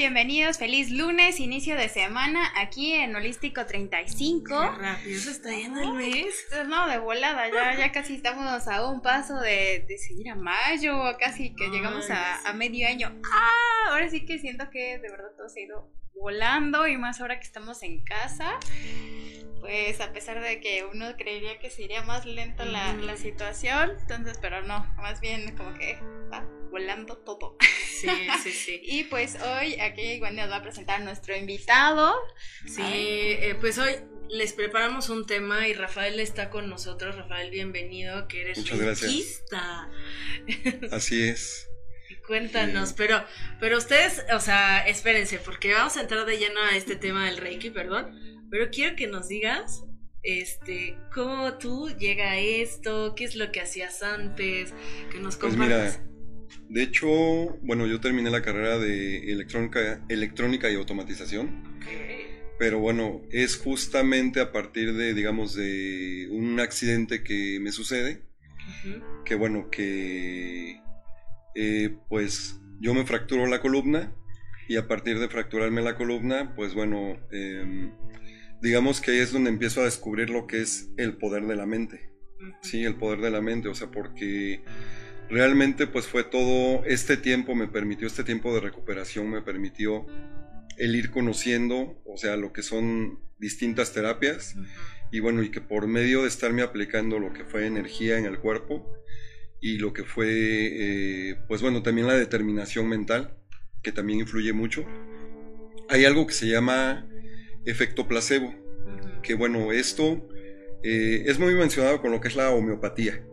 Bienvenidos, feliz lunes, inicio de semana aquí en Holístico 35. Qué rápido se está yendo el mes. Pues no, de volada, ya, ya casi estamos a un paso de, de seguir a mayo, casi que llegamos a, a medio año. Ah, ahora sí que siento que de verdad todo se ha ido volando y más ahora que estamos en casa. Pues a pesar de que uno creería que sería más lento la, la situación, entonces, pero no, más bien como que va volando todo. Sí, sí, sí. Y pues hoy aquí Wendy nos va a presentar a nuestro invitado. Sí, eh, pues hoy les preparamos un tema y Rafael está con nosotros. Rafael, bienvenido, que eres Muchas gracias. Así es. Cuéntanos, pero, pero ustedes, o sea, espérense, porque vamos a entrar de lleno a este tema del Reiki, perdón. Pero quiero que nos digas, este, cómo tú llega a esto, qué es lo que hacías antes, que nos Pues compartas. mira, de hecho, bueno, yo terminé la carrera de electrónica, electrónica y automatización, pero bueno, es justamente a partir de, digamos, de un accidente que me sucede, que bueno, que eh, pues yo me fracturo la columna y a partir de fracturarme la columna, pues bueno, em, digamos que ahí es donde empiezo a descubrir lo que es el poder de la mente. Sí, el poder de la mente, o sea, porque realmente pues fue todo este tiempo, me permitió este tiempo de recuperación, me permitió el ir conociendo, o sea, lo que son distintas terapias y bueno, y que por medio de estarme aplicando lo que fue energía en el cuerpo y lo que fue, eh, pues bueno, también la determinación mental, que también influye mucho, hay algo que se llama efecto placebo que bueno, esto eh, es muy mencionado con lo que es la homeopatía.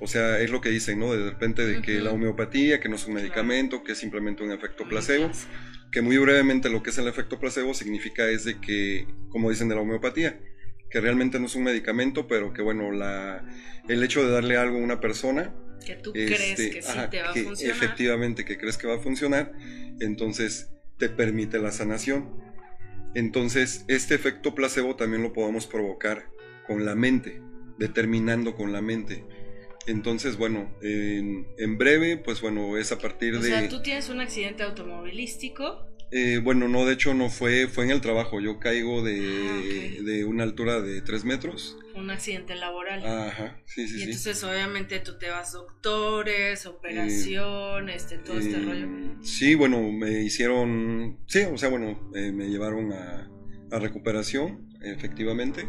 O sea, es lo que dicen, ¿no? De repente de que Ujú. la homeopatía, que no es un medicamento, que es simplemente un efecto placebo, que muy brevemente lo que es el efecto placebo significa es de que, como dicen de la homeopatía, que realmente no es un medicamento, pero que bueno, la, el hecho de darle algo a una persona, Que tú este, crees que sí ajá, te va a que funcionar. efectivamente que crees que va a funcionar, entonces te permite la sanación. Entonces, este efecto placebo también lo podemos provocar con la mente, determinando con la mente. Entonces, bueno, en, en breve, pues bueno, es a partir O de... sea, tú tienes un accidente automovilístico. Eh, bueno, no, de hecho no fue, fue en el trabajo. Yo caigo de, Ah, de una altura de 3 metros. un accidente laboral. Ajá, sí, y sí, sí. entonces obviamente tú te vas doctores, operación, este, todo este Eh, rollo. Sí, bueno, me hicieron, sí, o sea, bueno, eh, me llevaron a, a recuperación, efectivamente.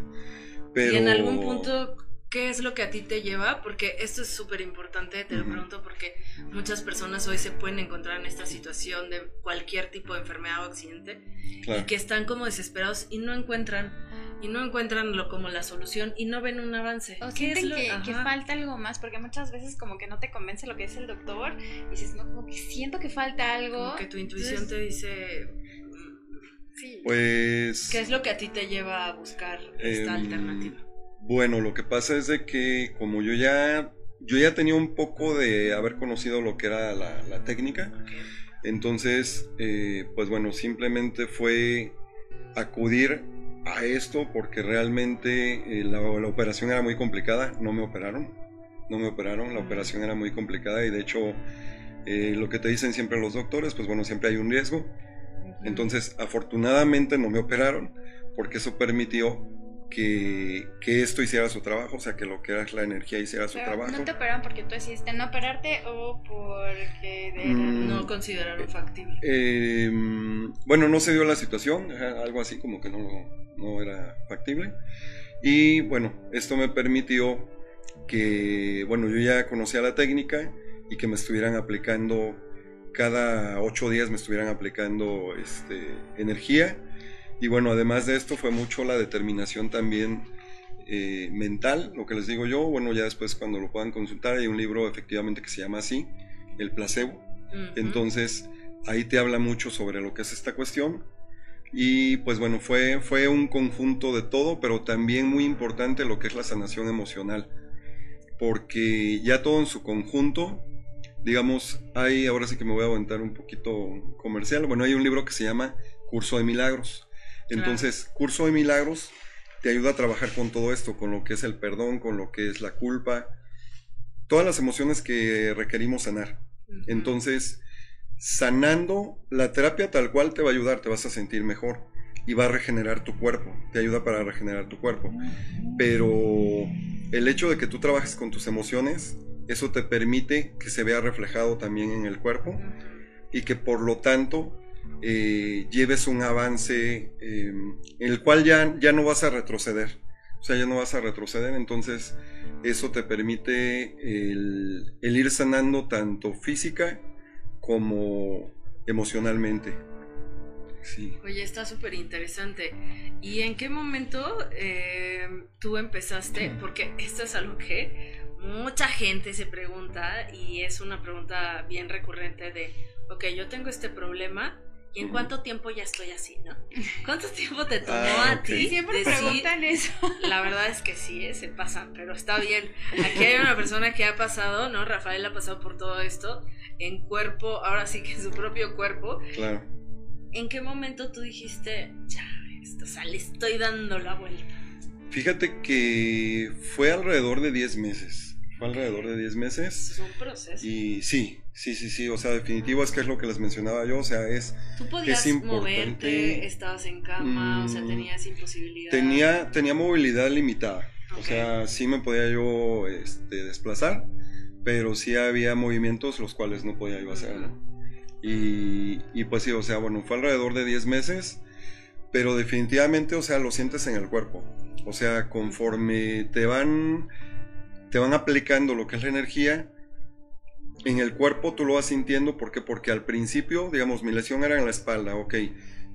Pero... Y en algún punto, ¿qué es lo que a ti te lleva? Porque esto es súper importante, te lo pregunto, porque muchas personas hoy se pueden encontrar en esta situación de cualquier tipo de enfermedad o accidente Claro. y que están como desesperados y no encuentran y no encuentran lo como la solución y no ven un avance. O ¿Qué es lo- que, falta algo más, porque muchas veces como que no te convence lo que dice el doctor y dices, no, como que siento que falta algo. Como que tu intuición Entonces, te dice sí. Pues... qué es lo que a ti te lleva a buscar esta Em, alternativa. Bueno, lo que pasa es de que como yo ya, yo ya tenía un poco de haber conocido lo que era la, la técnica, entonces, eh, pues bueno, simplemente fue acudir a esto porque realmente eh, la, la operación era muy complicada, no me operaron, no me operaron, la operación era muy complicada y de hecho eh, lo que te dicen siempre los doctores, pues bueno, siempre hay un riesgo, entonces afortunadamente no me operaron porque eso permitió que, que esto hiciera su trabajo, o sea, que lo que era la energía hiciera su Pero trabajo. no te operaron porque tú decidiste no operarte o porque de Mm. no consideraron factible. Eh, bueno, no se dio la situación, algo así como que no, no era factible. Y bueno, esto me permitió que, bueno, yo ya conocía la técnica y que me estuvieran aplicando, cada ocho días me estuvieran aplicando este, energía. Y bueno, además de esto fue mucho la determinación también eh, mental, lo que les digo yo. Bueno, ya después cuando lo puedan consultar hay un libro efectivamente que se llama así, El placebo. Entonces, ahí te habla mucho sobre lo que es esta cuestión. Y pues bueno, fue, fue un conjunto de todo, pero también muy importante lo que es la sanación emocional. Porque ya todo en su conjunto, digamos, hay, ahora sí que me voy a aventar un poquito comercial. Bueno, hay un libro que se llama Curso de Milagros. Entonces, Curso de Milagros te ayuda a trabajar con todo esto, con lo que es el perdón, con lo que es la culpa, todas las emociones que requerimos sanar. Entonces, sanando, la terapia tal cual te va a ayudar, te vas a sentir mejor y va a regenerar tu cuerpo, te ayuda para regenerar tu cuerpo. Pero el hecho de que tú trabajes con tus emociones, eso te permite que se vea reflejado también en el cuerpo y que por lo tanto eh, lleves un avance em, en el cual ya, ya no vas a retroceder. O sea, ya no vas a retroceder, entonces eso te permite el, el ir sanando tanto física como emocionalmente. Sí. Oye, está súper interesante. ¿Y en qué momento eh, tú empezaste? Porque esto es algo que mucha gente se pregunta y es una pregunta bien recurrente de, ok, yo tengo este problema. ¿Y en cuánto tiempo ya estoy así, no? ¿Cuánto tiempo te tomó Ah, a ti? Siempre decir, preguntan eso. La verdad es que sí, eh, se pasan, pero está bien. Aquí hay una persona que ha pasado, ¿no? Rafael ha pasado por todo esto en cuerpo, ahora sí que en su propio cuerpo. Claro. ¿En qué momento tú dijiste, ya, esto, o sea, le estoy dando la vuelta? Fíjate que fue alrededor de 10 meses. Fue alrededor de 10 meses. Es un proceso. Y sí, sí, sí, sí. O sea, definitivo es que es lo que les mencionaba yo. O sea, es. Tú podías es moverte, estabas en cama, o sea, Mm, tenías imposibilidad. Tenía, tenía movilidad limitada. O sea, sí me podía yo este, desplazar, pero sí había movimientos los cuales no podía yo hacer, ¿no? Y, y pues sí, o sea, bueno, fue alrededor de 10 meses, pero definitivamente, o sea, lo sientes en el cuerpo. O sea, conforme te van, te van aplicando lo que es la energía, en el cuerpo tú lo vas sintiendo, ¿por qué? Porque al principio, digamos, mi lesión era en la espalda, ok,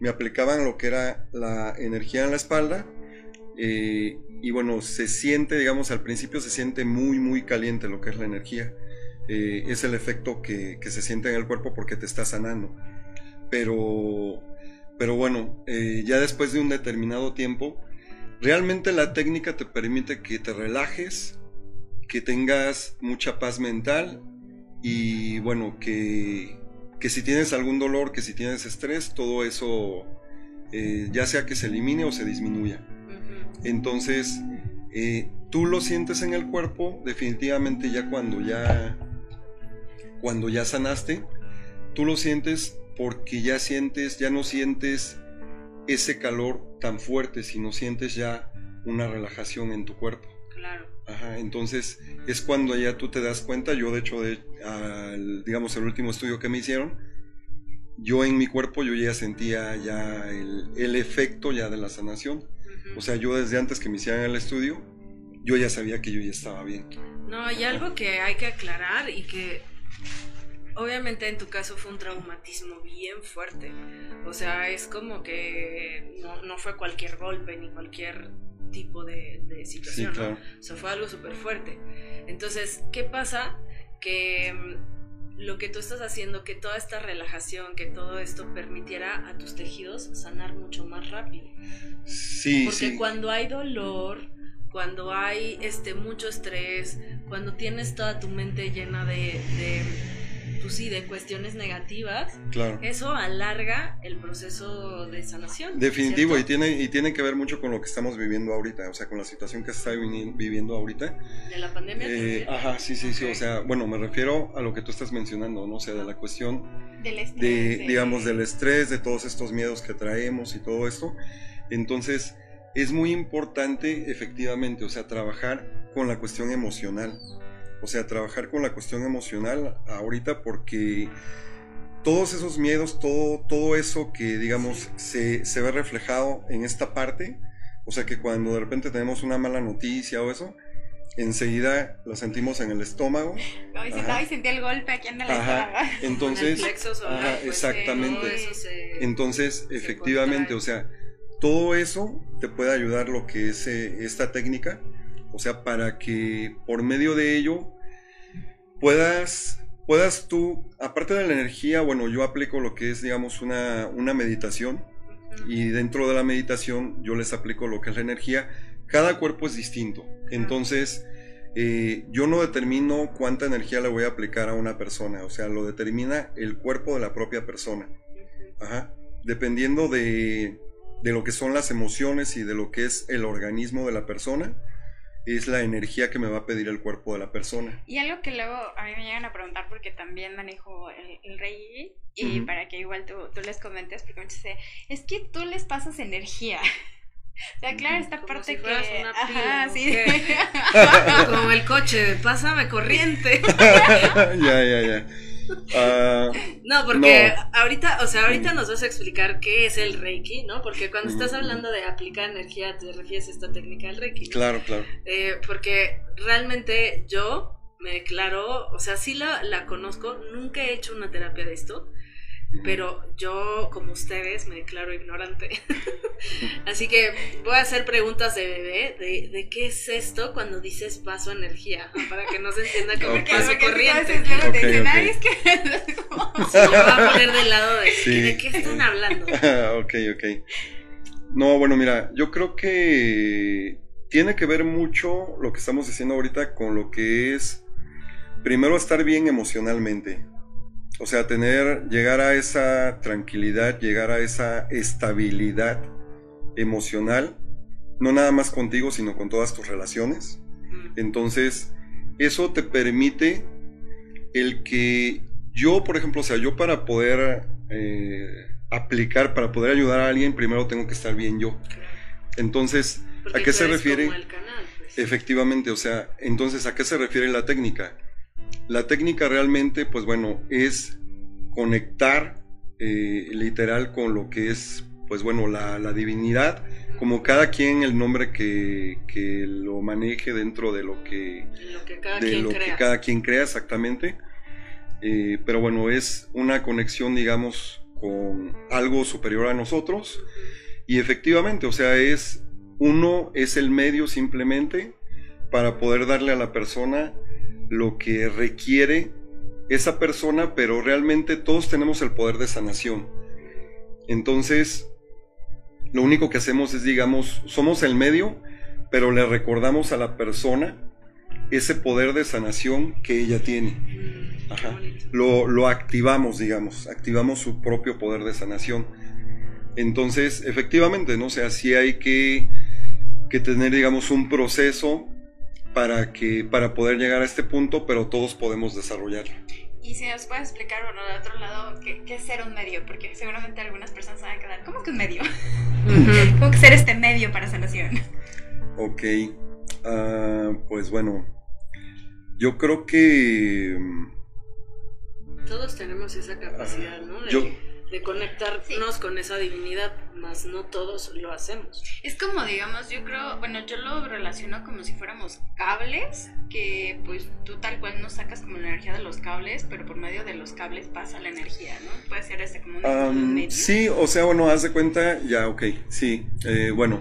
me aplicaban lo que era la energía en la espalda, eh, y bueno, se siente, digamos, al principio se siente muy, muy caliente lo que es la energía. Eh, es el efecto que, que se siente en el cuerpo porque te está sanando. Pero, pero bueno, eh, ya después de un determinado tiempo, realmente la técnica te permite que te relajes, que tengas mucha paz mental y bueno, que, que si tienes algún dolor, que si tienes estrés, todo eso eh, ya sea que se elimine o se disminuya. Entonces, eh, tú lo sientes en el cuerpo, definitivamente ya cuando ya, cuando ya sanaste, tú lo sientes porque ya sientes, ya no sientes ese calor tan fuerte, sino sientes ya una relajación en tu cuerpo. Claro. Ajá, entonces es cuando ya tú te das cuenta, yo de hecho, de, al, digamos, el último estudio que me hicieron, yo en mi cuerpo yo ya sentía ya el, el efecto ya de la sanación. Ujú. O sea, yo desde antes que me hicieran el estudio, yo ya sabía que yo ya estaba bien. No, hay algo que hay que aclarar y que obviamente en tu caso fue un traumatismo bien fuerte. O sea, es como que no, no fue cualquier golpe ni cualquier tipo de, de Sí, situación. O sea, fue algo súper fuerte. Entonces, ¿qué pasa? Que mm, lo que tú estás haciendo, que toda esta relajación, que todo esto permitiera a tus tejidos sanar mucho más rápido. Sí, Porque sí. cuando hay dolor, cuando hay este mucho estrés, cuando tienes toda tu mente llena de, de pues sí, de cuestiones negativas, Claro. eso alarga el proceso de sanación. Definitivo, y tiene, y tiene que ver mucho con lo que estamos viviendo ahorita, o sea, con la situación que se está viviendo ahorita. De la pandemia. ¿te Eh, ajá, sí, sí, sí, o sea, bueno, me refiero a lo que tú estás mencionando, ¿no? O sea, de la cuestión Del estrés. de, de- digamos, del estrés, de todos estos miedos que traemos y todo esto. Entonces, es muy importante, efectivamente, o sea, trabajar con la cuestión emocional. O sea, trabajar con la cuestión emocional ahorita porque todos esos miedos, todo, todo eso que, digamos, se, se ve reflejado en esta parte, o sea, que cuando de repente tenemos una mala noticia o eso, enseguida lo sentimos en el estómago. Ay, ay, sentí el golpe aquí en el Ajá. estómago. Entonces, Con el solar, ajá, pues, exactamente. todo eso se- Entonces, se efectivamente, contrae. o sea, todo eso te puede ayudar lo que es eh, esta técnica, o sea, para que por medio de ello puedas, puedas tú, aparte de la energía, bueno, yo aplico lo que es, digamos, una, una meditación y dentro de la meditación yo les aplico lo que es la energía. Cada cuerpo es distinto, entonces eh, yo no determino cuánta energía le voy a aplicar a una persona, o sea, lo determina el cuerpo de la propia persona. Ajá. Dependiendo de, de lo que son las emociones y de lo que es el organismo de la persona, es la energía que me va a pedir el cuerpo de la persona. Y algo que luego a mí me llegan a preguntar porque también manejo el, el rey y para que igual tú, tú les comentes, porque me dice, es que tú les pasas energía. O sea, claro, esta parte que. Ajá, sí. Como el coche, pásame corriente. ya, ya, ya. Ah, no, porque ahorita, o sea, ahorita nos vas a explicar qué es el Reiki, ¿no? Porque cuando estás hablando de aplicar energía, te refieres a esta técnica del Reiki. Claro, claro. Eh, porque realmente yo me declaro, o sea, sí la, la conozco, nunca he hecho una terapia de esto, pero yo, como ustedes, me declaro ignorante. Así que voy a hacer preguntas de bebé de, de, qué es esto cuando dices paso energía, para que no se entienda como okay. paso corriente. Okay, okay. Es que... Se lo va a poner del lado de, sí. de qué están hablando. ok, ok. No, bueno, mira, yo creo que tiene que ver mucho lo que estamos diciendo ahorita con lo que es, primero, estar bien emocionalmente. O sea, tener, llegar a esa tranquilidad, llegar a esa estabilidad emocional, no nada más contigo, sino con todas tus relaciones. Entonces, eso te permite el que yo, por ejemplo, o sea, yo para poder eh, aplicar, para poder ayudar a alguien, primero tengo que estar bien yo. Entonces, Porque ¿a qué se refiere? canal, pues. Efectivamente, o sea, entonces, ¿a qué se refiere la técnica? La técnica realmente, pues bueno, es conectar eh, literal con lo que es, pues bueno, la, la divinidad, como cada quien el nombre que, que, lo maneje dentro de lo que, Lo que cada de quien lo crea. que cada quien crea exactamente. Eh, pero bueno, es una conexión, digamos, con algo superior a nosotros. Y efectivamente, o sea, es uno es el medio simplemente para poder darle a la persona lo que requiere esa persona, pero realmente todos tenemos el poder de sanación. Entonces, lo único que hacemos es, digamos, somos el medio, pero le recordamos a la persona ese poder de sanación que ella tiene. Lo, lo activamos, digamos, activamos su propio poder de sanación. Entonces, efectivamente, ¿no? O sea, hay que, que tener, digamos, un proceso para, que, para poder llegar a este punto, pero todos podemos desarrollarlo. Y si nos puedes explicar, bueno, de otro lado, ¿qué, qué es ser un medio? Porque seguramente algunas personas se van a quedar, ¿cómo que un medio? ¿Cómo que ser este medio para sanación? Ok, ah, pues bueno, yo creo que... mm, Todos tenemos esa capacidad, ¿no? De, Yo- de conectarnos con esa divinidad, más no todos lo hacemos. Es como, digamos, yo creo, bueno, yo lo relaciono como si fuéramos cables, que pues tú tal cual no sacas como la energía de los cables, pero por medio de los cables pasa la energía, ¿no? Puede ser este como un, medio. sí, o sea, bueno, haz de cuenta, ya, ok, sí. Eh, bueno,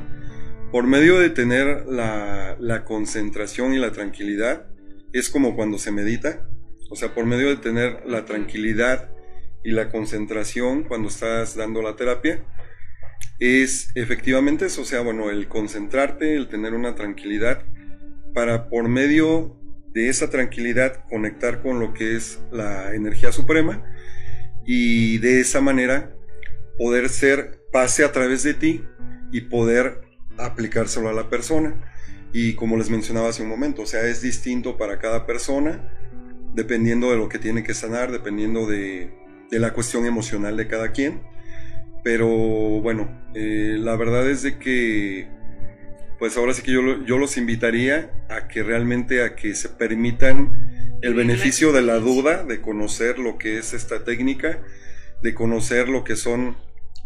por medio de tener la, la concentración y la tranquilidad, es como cuando se medita. O sea, por medio de tener la tranquilidad y la concentración cuando estás dando la terapia, es efectivamente eso, o sea, bueno, el concentrarte, el tener una tranquilidad, para por medio de esa tranquilidad conectar con lo que es la energía suprema y de esa manera poder ser pase a través de ti y poder aplicárselo a la persona. Y como les mencionaba hace un momento, o sea, es distinto para cada persona, dependiendo de lo que tiene que sanar, dependiendo de, de la cuestión emocional de cada quien. Pero bueno, eh, la verdad es de que, pues ahora sí que yo, yo los invitaría a que realmente a que se permitan el beneficio de la duda, de conocer lo que es esta técnica, de conocer lo que son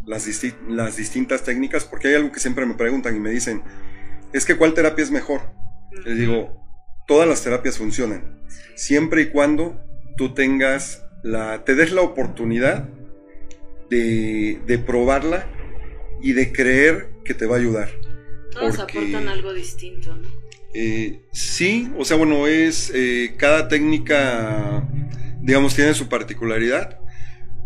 las, disti- las distintas técnicas, porque hay algo que siempre me preguntan y me dicen, es que ¿cuál terapia es mejor? Les digo, todas las terapias funcionan, siempre y cuando tú tengas la, te des la oportunidad de, de probarla y de creer que te va a ayudar. Todos porque- aportan algo distinto, ¿no? Eh, sí, o sea, bueno, es eh, cada técnica, digamos, tiene su particularidad,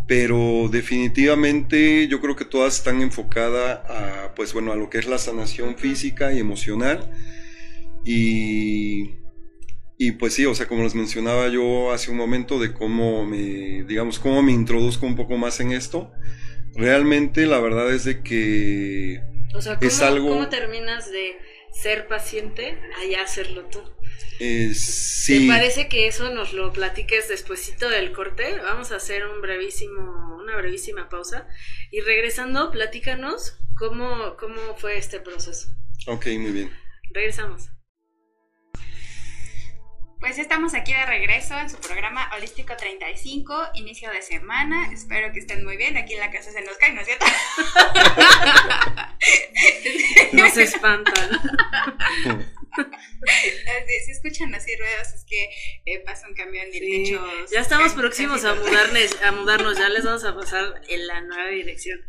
pero definitivamente yo creo que todas están enfocadas a, pues bueno, a lo que es la sanación física y emocional. Y, y pues sí, o sea, como les mencionaba yo hace un momento de cómo me, digamos, cómo me introduzco un poco más en esto, realmente la verdad es de que O sea, ¿cómo, Es algo- cómo terminas de ser paciente a ya hacerlo tú. Eh, sí. ¿Te parece que eso nos lo platiques despuesito del corte? Vamos a hacer un brevísimo, una brevísima pausa. Y regresando, platícanos cómo, cómo fue este proceso. Ok, muy bien. Regresamos. Pues estamos aquí de regreso en su programa Holístico 35, inicio de semana. Espero que estén muy bien. Aquí en la casa se nos cae, ¿no es cierto? Nos espantan. si escuchan así ruedas, es que eh, pasa un camión y Sí, techo. ya estamos próximos a mudarnos, a mudarnos, ya les vamos a pasar en la nueva dirección.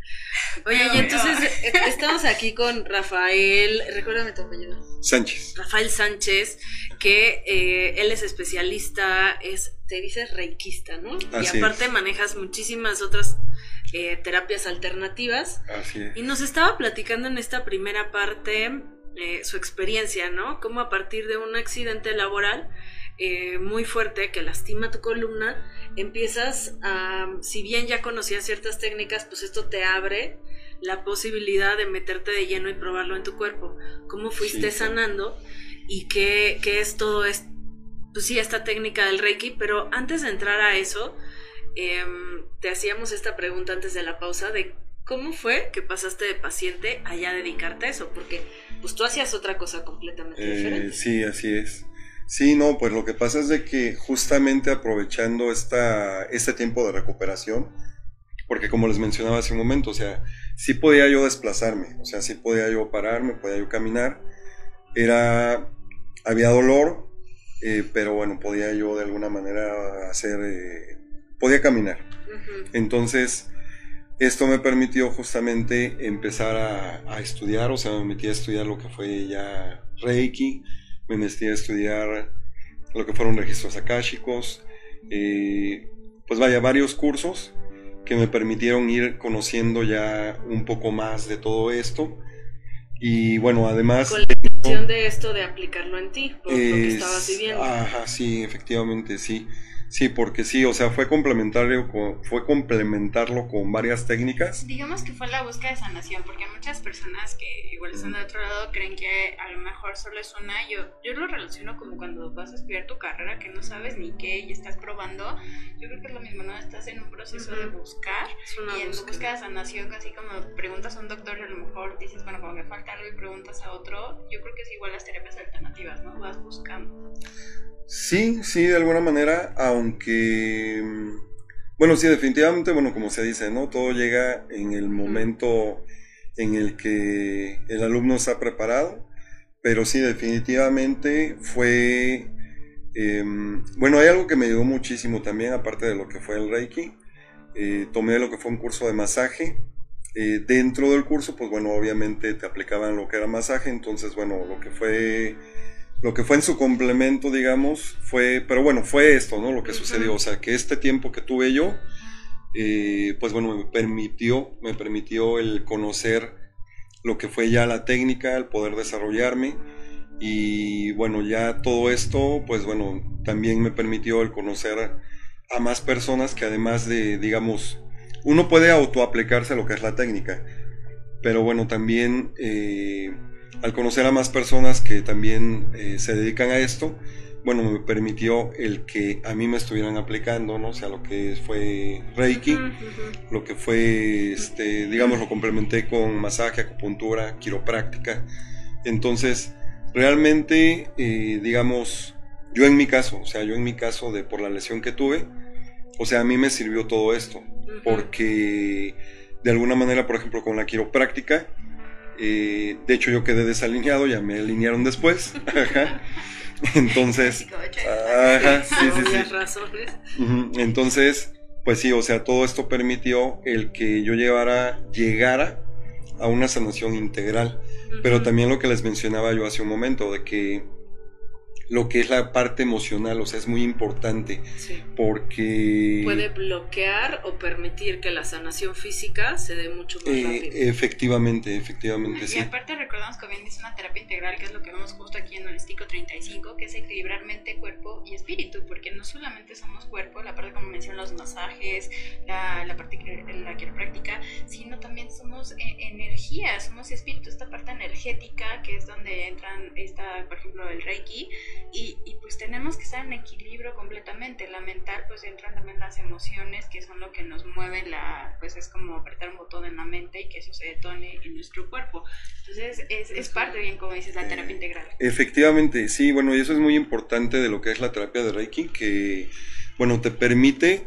Oye, y entonces eh, estamos aquí con Rafael, recuérdame tu apellido. Sánchez. Rafael Sánchez, que eh, él es especialista, es, te dices reikista, ¿no? Así y aparte es. manejas muchísimas otras eh, terapias alternativas. Así es. Y nos estaba platicando en esta primera parte eh, su experiencia, ¿no? Cómo a partir de un accidente laboral eh, muy fuerte que lastima tu columna, empiezas a, si bien ya conocías ciertas técnicas, pues esto te abre la posibilidad de meterte de lleno y probarlo en tu cuerpo. ¿Cómo fuiste Sí, sanando? ¿Y qué, qué es todo esto? Pues sí, esta técnica del Reiki, pero antes de entrar a eso, em, te hacíamos esta pregunta antes de la pausa de cómo fue que pasaste de paciente a ya dedicarte a eso, porque pues tú hacías otra cosa completamente Eh, diferente. sí, así es. Sí, no, pues lo que pasa es de que justamente aprovechando esta, este tiempo de recuperación, porque como les mencionaba hace un momento, o sea, sí podía yo desplazarme, o sea, sí podía yo pararme, podía yo caminar, era, había dolor, eh, pero bueno, podía yo de alguna manera hacer, eh, podía caminar. Ujú. Entonces, esto me permitió justamente empezar a, a estudiar, o sea, me metí a estudiar lo que fue ya Reiki, me metí a estudiar lo que fueron registros akáshicos, eh, pues vaya, varios cursos que me permitieron ir conociendo ya un poco más de todo esto. Y bueno, además... Con la intención de esto de aplicarlo en ti, por lo que Es- estabas viviendo. Ajá, sí, efectivamente, sí. Sí, porque sí, o sea, fue complementario con, fue complementarlo con varias técnicas. Digamos que fue la búsqueda de sanación, porque muchas personas que igual están de otro lado creen que a lo mejor solo es una. Yo, yo lo relaciono como cuando vas a estudiar tu carrera que no sabes ni qué y estás probando. Yo creo que es lo mismo, ¿no? Estás en un proceso de Ujú. buscar Es una y en búsqueda. búsqueda de sanación, casi como preguntas a un doctor y a lo mejor dices, bueno, como me falta algo y preguntas a otro. Yo creo que es igual las terapias alternativas, ¿no? Vas buscando. Sí, sí, de alguna manera, aunque, mm, bueno, sí, definitivamente, bueno, como se dice, ¿no? Todo llega en el momento en el que el alumno está preparado, pero sí, definitivamente fue, em, bueno, hay algo que me ayudó muchísimo también, aparte de lo que fue el Reiki, eh, tomé lo que fue un curso de masaje. Eh, dentro del curso, pues bueno, obviamente te aplicaban lo que era masaje, entonces, bueno, lo que fue lo que fue en su complemento, digamos, fue, pero bueno, fue esto, ¿no? Lo que sucedió, o sea, que este tiempo que tuve yo, eh, pues bueno, me permitió, me permitió el conocer lo que fue ya la técnica, el poder desarrollarme. Y bueno, ya todo esto, pues bueno, también me permitió el conocer a más personas que además de, digamos, uno puede autoaplicarse a lo que es la técnica, pero bueno, también eh, al conocer a más personas que también eh, se dedican a esto, bueno, me permitió el que a mí me estuvieran aplicando, ¿no? O sea, lo que fue Reiki, lo que fue, este, digamos, lo complementé con masaje, acupuntura, quiropráctica. Entonces, realmente, eh, digamos, yo en mi caso, o sea, yo en mi caso de por la lesión que tuve, o sea, a mí me sirvió todo esto, porque de alguna manera, por ejemplo, con la quiropráctica, eh, de hecho yo quedé desalineado, ya me alinearon después. Ajá. Entonces, ajá, sí, sí, Entonces, pues sí, o sea, todo esto permitió el que yo llevara, llegara a una sanación integral. Pero también lo que les mencionaba yo hace un momento, de que lo que es la parte emocional, o sea, es muy importante Sí. porque... Puede bloquear o permitir que la sanación física se dé mucho más eh, rápido. efectivamente, efectivamente, Y sí. aparte recordamos que bien es una terapia integral, que es lo que vemos justo aquí en Holístico 35, que es equilibrar mente, cuerpo y espíritu, porque no solamente somos cuerpo, la parte como mencionan los masajes, la, la parte que la quiropráctica, sino también somos eh, energía, somos espíritu, esta parte energética que es donde entran, esta, por ejemplo, el Reiki, y, y pues tenemos que estar en equilibrio completamente. La mental, pues entran también las emociones, que son lo que nos mueve, la, pues es como apretar un botón en la mente y que eso se detone en nuestro cuerpo. Entonces es, es parte bien, como dices, la terapia integral. Efectivamente, sí, bueno, y eso es muy importante de lo que es la terapia de Reiki, que, bueno, te permite,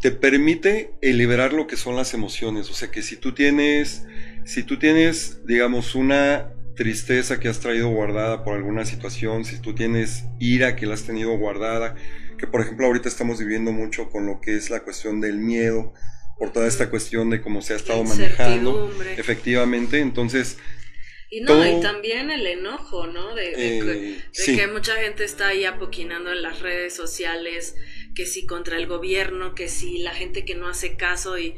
te permite liberar lo que son las emociones. O sea, que si tú tienes, si tú tienes, digamos, una tristeza que has traído guardada por alguna situación, si tú tienes ira que la has tenido guardada, que por ejemplo ahorita estamos viviendo mucho con lo que es la cuestión del miedo, por toda esta cuestión de cómo se ha estado manejando. Efectivamente, entonces, Y no, todo- y también el enojo, ¿no? De, de que- eh, de sí. que mucha gente está ahí apoquinando en las redes sociales, que si contra el gobierno, que si la gente que no hace caso y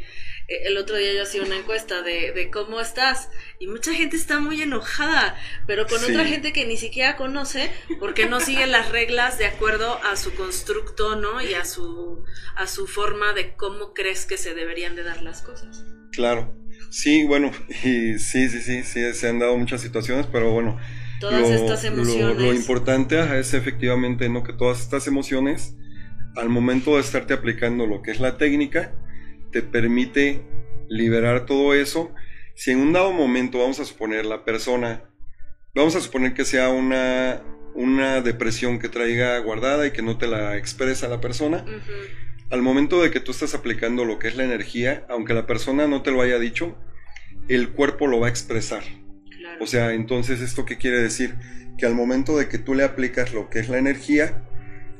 el otro día yo hacía una encuesta de, de cómo estás y mucha gente está muy enojada, pero con Sí. otra gente que ni siquiera conoce porque no sigue las reglas de acuerdo a su constructo, ¿no? Y a su a su forma de cómo crees que se deberían de dar las cosas. Claro. Sí, bueno, y sí, sí, sí, sí, se han dado muchas situaciones, pero bueno, Todas lo, estas emociones. lo importante es efectivamente ¿no? que todas estas emociones, al momento de estarte aplicando lo que es la técnica, te permite liberar todo eso. Si en un dado momento, vamos a suponer, la persona, vamos a suponer que sea una, una depresión que traiga guardada y que no te la expresa la persona, al momento de que tú estás aplicando lo que es la energía, aunque la persona no te lo haya dicho, el cuerpo lo va a expresar. Claro. O sea, entonces, ¿esto qué quiere decir? Que al momento de que tú le aplicas lo que es la energía,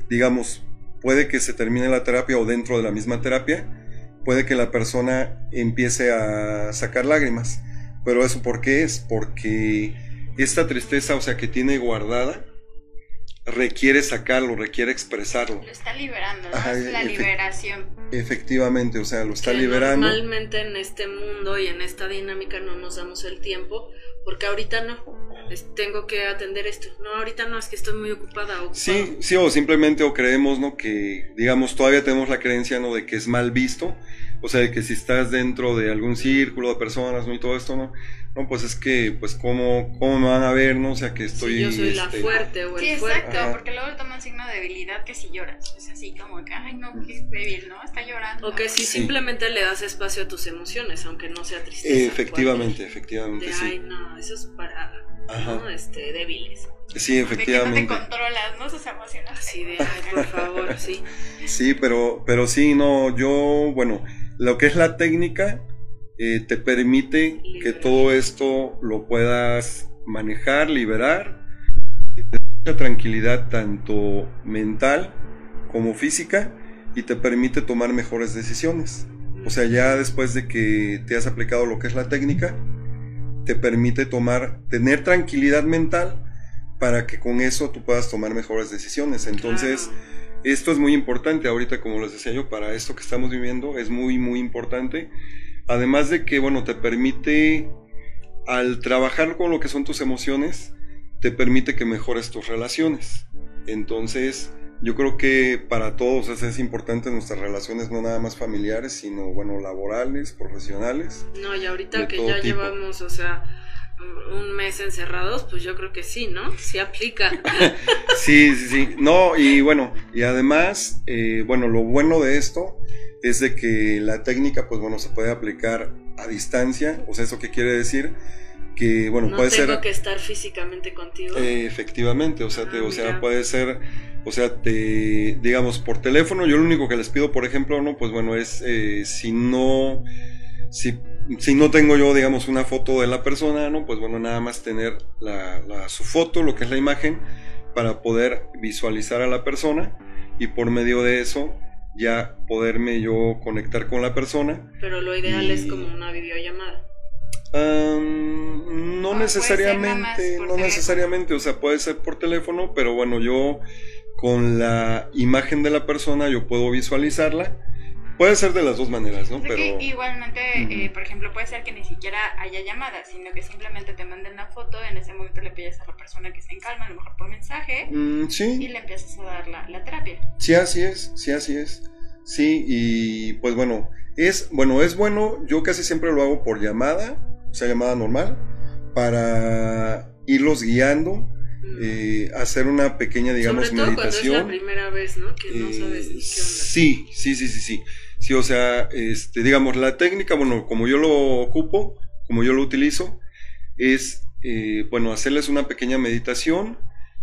digamos, puede que se termine la terapia o dentro de la misma terapia, puede que la persona empiece a sacar lágrimas. Pero eso ¿por qué es? Porque esta tristeza, o sea, que tiene guardada, requiere sacarlo, requiere expresarlo. Lo está liberando, ¿no? Ajá, es la efe- liberación. Efectivamente, o sea, lo está que liberando. Normalmente en este mundo y en esta dinámica no nos damos el tiempo, porque ahorita no. es- tengo que atender esto. No, ahorita no, es que estoy muy ocupada. ocupado. Sí, sí, o simplemente o creemos, ¿no? Que, digamos, todavía tenemos la creencia, ¿no? De que es mal visto. O sea, de que si estás dentro de algún círculo de personas, ¿no? Y todo esto, ¿no? No, pues es que, pues, ¿cómo, cómo me van a ver, ¿no? O sea, que estoy... si yo soy la este, fuerte o el Sí, fuerte. exacto, Ajá. porque luego toman signo de debilidad que si lloras. Es así como que, ay, no, que es débil, ¿no? Está llorando. O que si Sí. simplemente le das espacio a tus emociones, aunque no sea tristeza. Efectivamente, efectivamente, De, ay, sí. no, eso es para Ajá. ¿no? este, débiles. Sí, De que no te efectivamente. controlas, ¿no? Sus emociones. Así de, ay, por favor, sí. Sí, pero, pero sí, no, yo, bueno, lo que es la técnica eh, te permite que todo esto lo puedas manejar, liberar, te da mucha tranquilidad tanto mental como física y te permite tomar mejores decisiones. O sea, ya después de que te has aplicado lo que es la técnica, te permite tomar, tener tranquilidad mental para que con eso tú puedas tomar mejores decisiones. Entonces, Claro. esto es muy importante ahorita, como les decía yo, para esto que estamos viviendo, es muy, muy importante. Además de que, bueno, te permite, al trabajar con lo que son tus emociones, te permite que mejores tus relaciones. Entonces, yo creo que para todos es, es importante nuestras relaciones, no nada más familiares, sino, bueno, laborales, profesionales. No, y ahorita que ya tipo. llevamos, o sea, un mes encerrados, pues yo creo que sí, ¿no? Sí aplica. Sí, sí, sí. No, y bueno, y además, eh, bueno, lo bueno de esto es de que la técnica, pues bueno, se puede aplicar a distancia. O sea, ¿eso qué quiere decir? Que, bueno, no puede tengo ser... que estar físicamente contigo. eh, efectivamente, o sea, te- Ah, o sea, puede ser, o sea, te, digamos, por teléfono, yo lo único que les pido, por ejemplo, no, pues bueno, es eh, si no, si, si no tengo yo, digamos, una foto de la persona, no, pues bueno, nada más tener la, la- su foto, lo que es la imagen, para poder visualizar a la persona y por medio de eso ya poderme yo conectar con la persona. Pero lo ideal y- es como una videollamada. Am, no O puede ser nada más necesariamente, no necesariamente, o sea, puede ser por teléfono, pero bueno, yo con la imagen de la persona yo puedo visualizarla. Puede ser de las dos maneras, ¿no? O sea que Pero igualmente, eh, por ejemplo, puede ser que ni siquiera haya llamadas, sino que simplemente te manden la foto, en ese momento le pides a la persona que esté en calma, a lo mejor por mensaje, mm, y le empiezas a dar la, la terapia. sí así es, sí así es. Sí, y pues bueno, es bueno, es bueno, yo casi siempre lo hago por llamada, o sea, llamada normal, para irlos guiando, eh, hacer una pequeña, digamos, Sobre todo cuando es la meditación. primera vez, ¿no? Que no Eh, sabes ni qué onda. Sí, sí, sí, sí, sí. Sí, o sea, este, digamos, la técnica, bueno, como yo lo ocupo, como yo lo utilizo, es, eh, bueno, hacerles una pequeña meditación,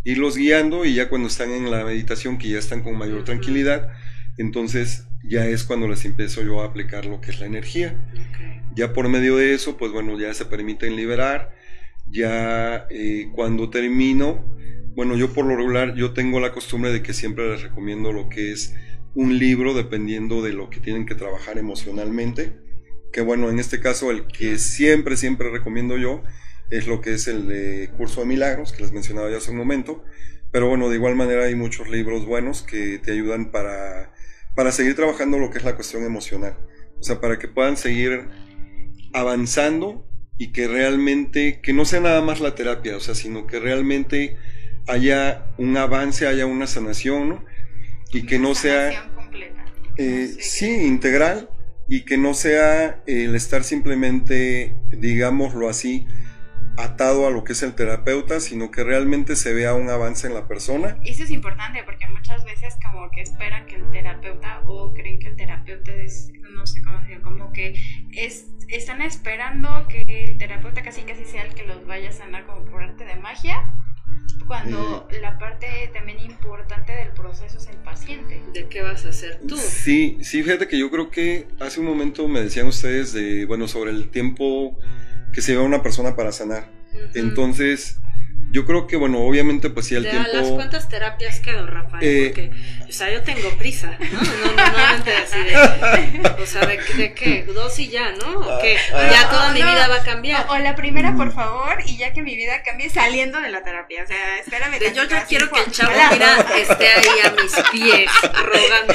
irlos guiando y ya cuando están en la meditación, que ya están con mayor tranquilidad, entonces ya es cuando les empiezo yo a aplicar lo que es la energía. Ya por medio de eso, pues bueno, ya se permiten liberar. Ya eh, cuando termino, bueno, yo por lo regular, yo tengo la costumbre de que siempre les recomiendo lo que es un libro, dependiendo de lo que tienen que trabajar emocionalmente. Que bueno, en este caso, el que siempre, siempre recomiendo yo es lo que es el Curso de Milagros, que les mencionaba ya hace un momento. Pero bueno, de igual manera hay muchos libros buenos que te ayudan para, para seguir trabajando lo que es la cuestión emocional. O sea, para que puedan seguir avanzando y que realmente, que no sea nada más la terapia, o sea, sino que realmente haya un avance, haya una sanación, ¿no? Y que no sea, completa. eh, sí, integral y que no sea el estar simplemente, digámoslo así, atado a lo que es el terapeuta, sino que realmente se vea un avance en la persona. Eso es importante porque muchas veces como que esperan que el terapeuta o creen que el terapeuta es, no sé cómo decirlo, como que es, están esperando que el terapeuta casi casi sea el que los vaya a sanar como por arte de magia, cuando la parte también importante del proceso es el paciente. ¿De qué vas a hacer tú? Sí, sí, fíjate que yo creo que hace un momento me decían ustedes de, bueno, sobre el tiempo que se lleva una persona para sanar. Entonces, yo creo que, bueno, obviamente, pues sí, el ¿De tiempo... las cuántas terapias quedo, Rafael? Eh, Porque, o sea, yo tengo prisa, ¿no? No, normalmente así de, o sea, ¿de, de qué? Dos y ya, ¿no? ¿O qué? Ah, ya ah, toda mi no. vida va a cambiar. O, la primera, Mm. por favor, y ya que mi vida cambie saliendo de la terapia. O sea, espérame. De, yo ya quiero que el chavo, mira, esté ahí a mis pies, rogando.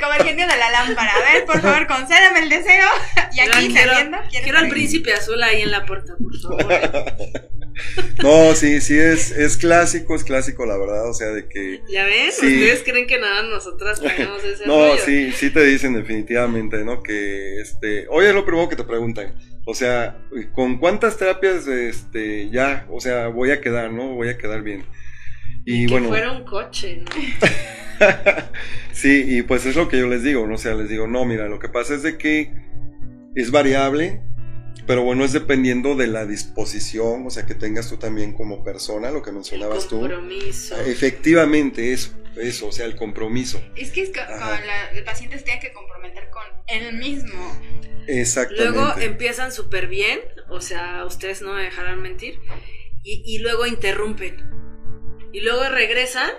Como el genio de la lámpara. A ver, por favor, concédame el deseo. Y aquí quiero- saliendo. ¿quieres Quiero al príncipe azul ahí en la puerta, por favor. No, sí, sí, es, es clásico, es clásico, la verdad, o sea, de que... ¿Ya ven? Sí. Ustedes creen que nada nosotras tenemos ese No, rollo. sí, sí te dicen definitivamente, ¿no? Que, este, oye, es lo primero que te preguntan. O sea, ¿con cuántas terapias, este, ya, o sea, voy a quedar, ¿no? Voy a quedar bien. Y que bueno, fuera un coche, ¿no? sí, y pues es lo que yo les digo, ¿no? O sea, les digo, no, mira, lo que pasa es de que es variable, pero bueno, es dependiendo de la disposición, o sea, que tengas tú también como persona, lo que El mencionabas tú. compromiso. Efectivamente, eso, eso, o sea, el compromiso. Es que es con la- el paciente se tiene que comprometer con él mismo. Exactamente. Luego empiezan súper bien, o sea, ustedes no me dejarán mentir, y, y luego interrumpen. Y luego regresan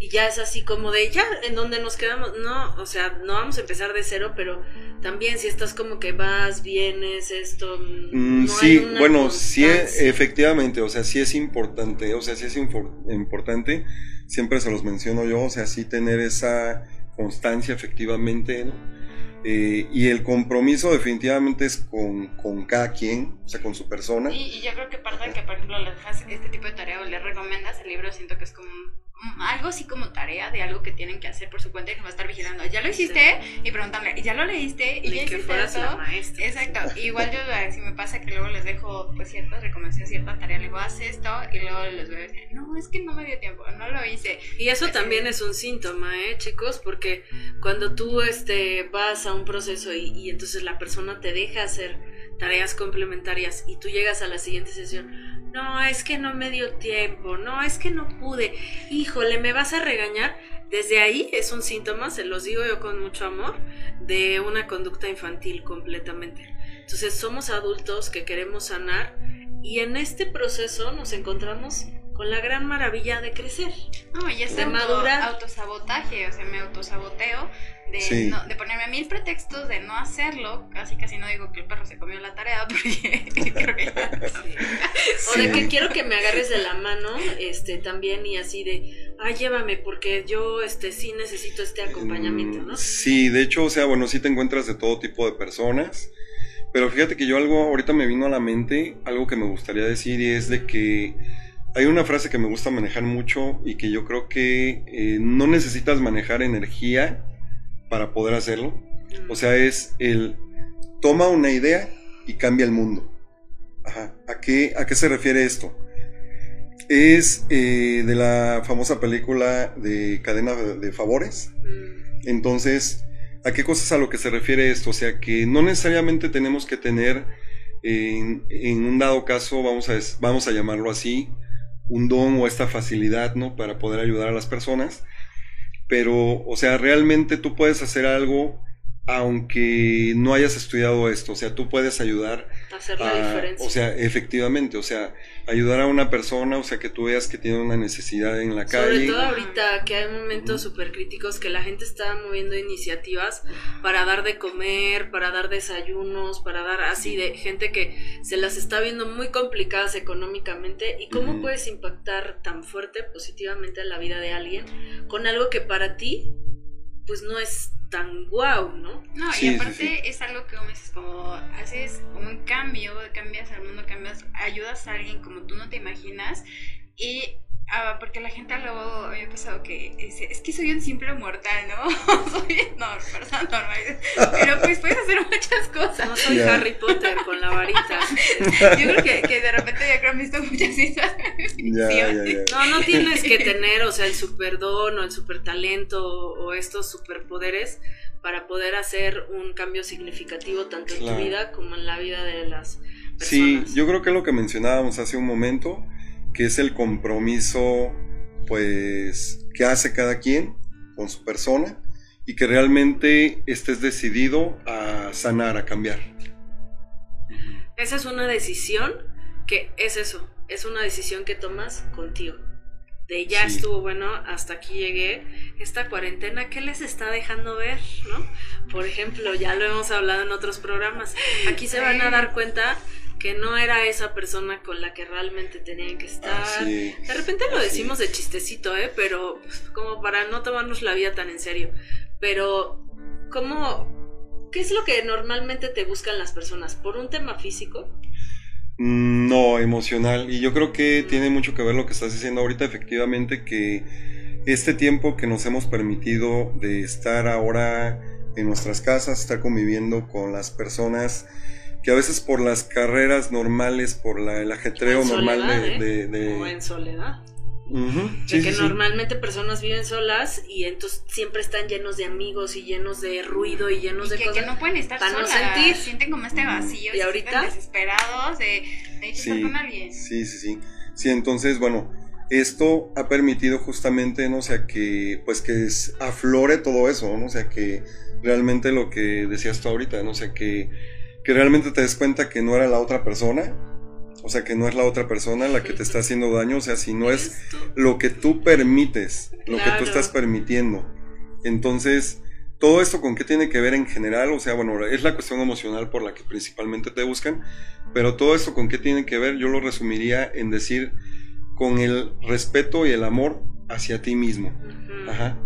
y ya es así como de, ya, ¿en donde nos quedamos? No, o sea, no vamos a empezar de cero, pero también si estás como que vas, vienes, esto... Mm, no hay sí, una bueno, sí, constancia. efectivamente, o sea, sí es importante, o sea, sí es importante, siempre se los menciono yo, o sea, sí tener esa constancia efectivamente, ¿no? Eh, y el compromiso definitivamente es con, con cada quien, o sea, con su persona. Y, y yo creo que parte de que, por ejemplo, le dejas este tipo de tarea o le recomiendas el libro, siento que es como mm, algo así como tarea de algo que tienen que hacer por su cuenta y no va a estar vigilando. ¿Ya lo hiciste? Y preguntarle, ¿y ya lo leíste? ¿Y Ni ya que hiciste fueras eso? la maestra. Exacto, igual yo si me pasa que luego les dejo pues ciertas recomendaciones, cierta tarea, le digo, haz esto y luego les voy a decir, no, es que no me dio tiempo, no lo hice. Y eso también es un síntoma, ¿eh, chicos? Porque cuando tú este, vas a un proceso y, y entonces la persona te deja hacer tareas complementarias y tú llegas a la siguiente sesión, no, es que no me dio tiempo, no, es que no pude, híjole, me vas a regañar. Desde ahí es un síntoma, se los digo yo con mucho amor, de una conducta infantil completamente. Entonces somos adultos que queremos sanar y en este proceso nos encontramos con la gran maravilla de crecer. No, y es De auto- madurar. autosabotaje, o sea, me autosaboteo de, Sí. no- de ponerme mil pretextos de no hacerlo. Casi, casi no digo que el perro se comió la tarea, porque creo que ya. O de que quiero que me agarres de la mano, este, también y así de, ay, llévame, porque yo, este, sí necesito este acompañamiento, ¿no? Sí, de hecho, o sea, bueno, sí te encuentras de todo tipo de personas. Pero fíjate que yo algo, ahorita me vino a la mente, algo que me gustaría decir y es de que hay una frase que me gusta manejar mucho y que yo creo que eh, no necesitas manejar energía para poder hacerlo. O sea, es el toma una idea y cambia el mundo. Ajá. ¿A qué, a qué se refiere esto? Es eh, de la famosa película de Cadena de, Favores. Mm, Entonces, ¿a qué cosas a lo que se refiere esto? O sea, que no necesariamente tenemos que tener, en, en un dado caso, vamos a, vamos a llamarlo así, un don o esta facilidad, ¿no? Para poder ayudar a las personas. Pero, o sea, realmente tú puedes hacer algo aunque no hayas estudiado esto. O sea, tú puedes ayudar hacer la a- diferencia. O sea, efectivamente, o sea, ayudar a una persona, o sea, que tú veas que tiene una necesidad en la Sobre calle. todo ahorita que hay momentos súper críticos que la gente está moviendo iniciativas para dar de comer, para dar desayunos, para dar así de gente que se las está viendo muy complicadas económicamente y cómo puedes impactar tan fuerte positivamente a la vida de alguien con algo que para ti pues no es tan guau, ¿no? No, Sí, y aparte sí. es algo que como dices, como haces un cambio, cambias el mundo, cambias, ayudas a alguien como tú no te imaginas y ah, porque la gente luego había pasado que es que soy un simple mortal, ¿no? soy no, persona normal, pero pues puedes hacer muchas cosas. No soy. Harry Potter con la varita. Yo creo que, que de repente ya creo que han visto muchas citas Ya, ya, ya. No, no tienes que tener, o sea, el superdon o el super talento o estos superpoderes para poder hacer un cambio significativo tanto en tu vida como en la vida de las Sí, personas. yo creo que es lo que mencionábamos hace un momento, que es el compromiso, pues, que hace cada quien con su persona y que realmente estés decidido a sanar, a cambiar. Esa es una decisión que es eso, es una decisión que tomas contigo. De ya Sí. estuvo bueno, hasta aquí llegué. Esta cuarentena, ¿qué les está dejando ver? ¿No? Por ejemplo, ya lo hemos hablado en otros programas. Aquí se van a dar cuenta que no era esa persona con la que realmente tenían que estar. Así es, De repente lo así decimos es. de chistecito, ¿eh? Pero pues, como para no tomarnos la vida tan en serio. Pero, ¿cómo? ¿Qué es lo que normalmente te buscan las personas? ¿Por un tema físico? No, emocional. Y yo creo que tiene mucho que ver lo que estás diciendo ahorita, efectivamente, que este tiempo que nos hemos permitido de estar ahora en nuestras casas, estar conviviendo con las personas que a veces por las carreras normales, por la, el ajetreo normal de... ¿eh? de- de- O en soledad. De sí, que sí, sí. normalmente personas viven solas y entonces siempre están llenos de amigos y llenos de ruido y llenos Y de que, cosas. que no pueden estar para no solas, sentir. sienten como este vacío, ¿Y ahorita? desesperados de, de estar con alguien. sí, sí, sí. Sí, entonces, bueno, esto ha permitido justamente, ¿no? O sea, que, pues, que es- aflore todo eso, ¿no? O sea, que realmente lo que decías tú ahorita, ¿no? O sea, que, que realmente te des cuenta que no era la otra persona, o sea, que no es la otra persona la que te está haciendo daño, o sea, si no es lo que tú permites, lo que tú estás permitiendo. Entonces, todo esto con qué tiene que ver en general, o sea, bueno, es la cuestión emocional por la que principalmente te buscan, pero todo esto con qué tiene que ver, yo lo resumiría en decir con el respeto y el amor hacia ti mismo. Ajá.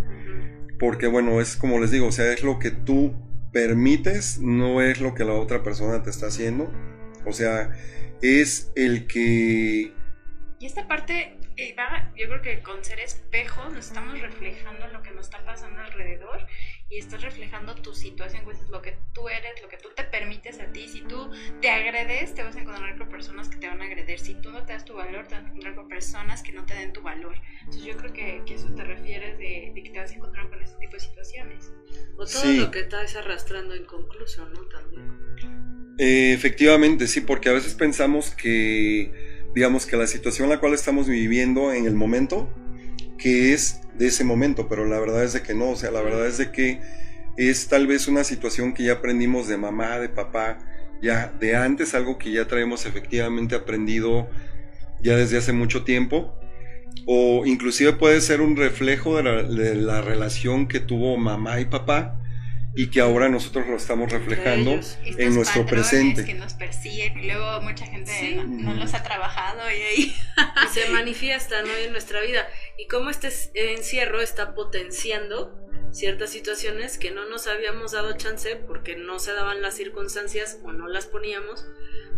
Porque bueno, es como les digo, o sea, es lo que tú permites, no es lo que la otra persona te está haciendo. O sea, es el que Y esta parte, eh, va, yo creo que con ser espejos nos estamos reflejando lo que nos está pasando alrededor y estás reflejando tu situación, pues es lo que tú eres, lo que tú te permites a ti. Si tú te agredes, te vas a encontrar con personas que te van a agredir. Si tú no te das tu valor, te vas a encontrar con personas que no te den tu valor. Entonces yo creo que, que eso te refieres de, de que te vas a encontrar con ese tipo de situaciones. O todo Sí. lo que estás arrastrando inconcluso, ¿no? También. Eh, efectivamente, sí, porque a veces pensamos que, digamos, que la situación la cual estamos viviendo en el momento, que es de ese momento, pero la verdad es de que no, o sea, la verdad es de que es tal vez una situación que ya aprendimos de mamá, de papá, ya de antes, algo que ya traemos efectivamente aprendido ya desde hace mucho tiempo, o inclusive puede ser un reflejo de la relación que tuvo mamá y papá y que ahora nosotros lo estamos reflejando ellos. Estos en nuestro patrones presente. que nos persiguen y luego mucha gente Sí. no, no los ha trabajado y ahí y se manifiesta ¿no? en nuestra vida. Y cómo este encierro está potenciando ciertas situaciones que no nos habíamos dado chance porque no se daban las circunstancias o no las poníamos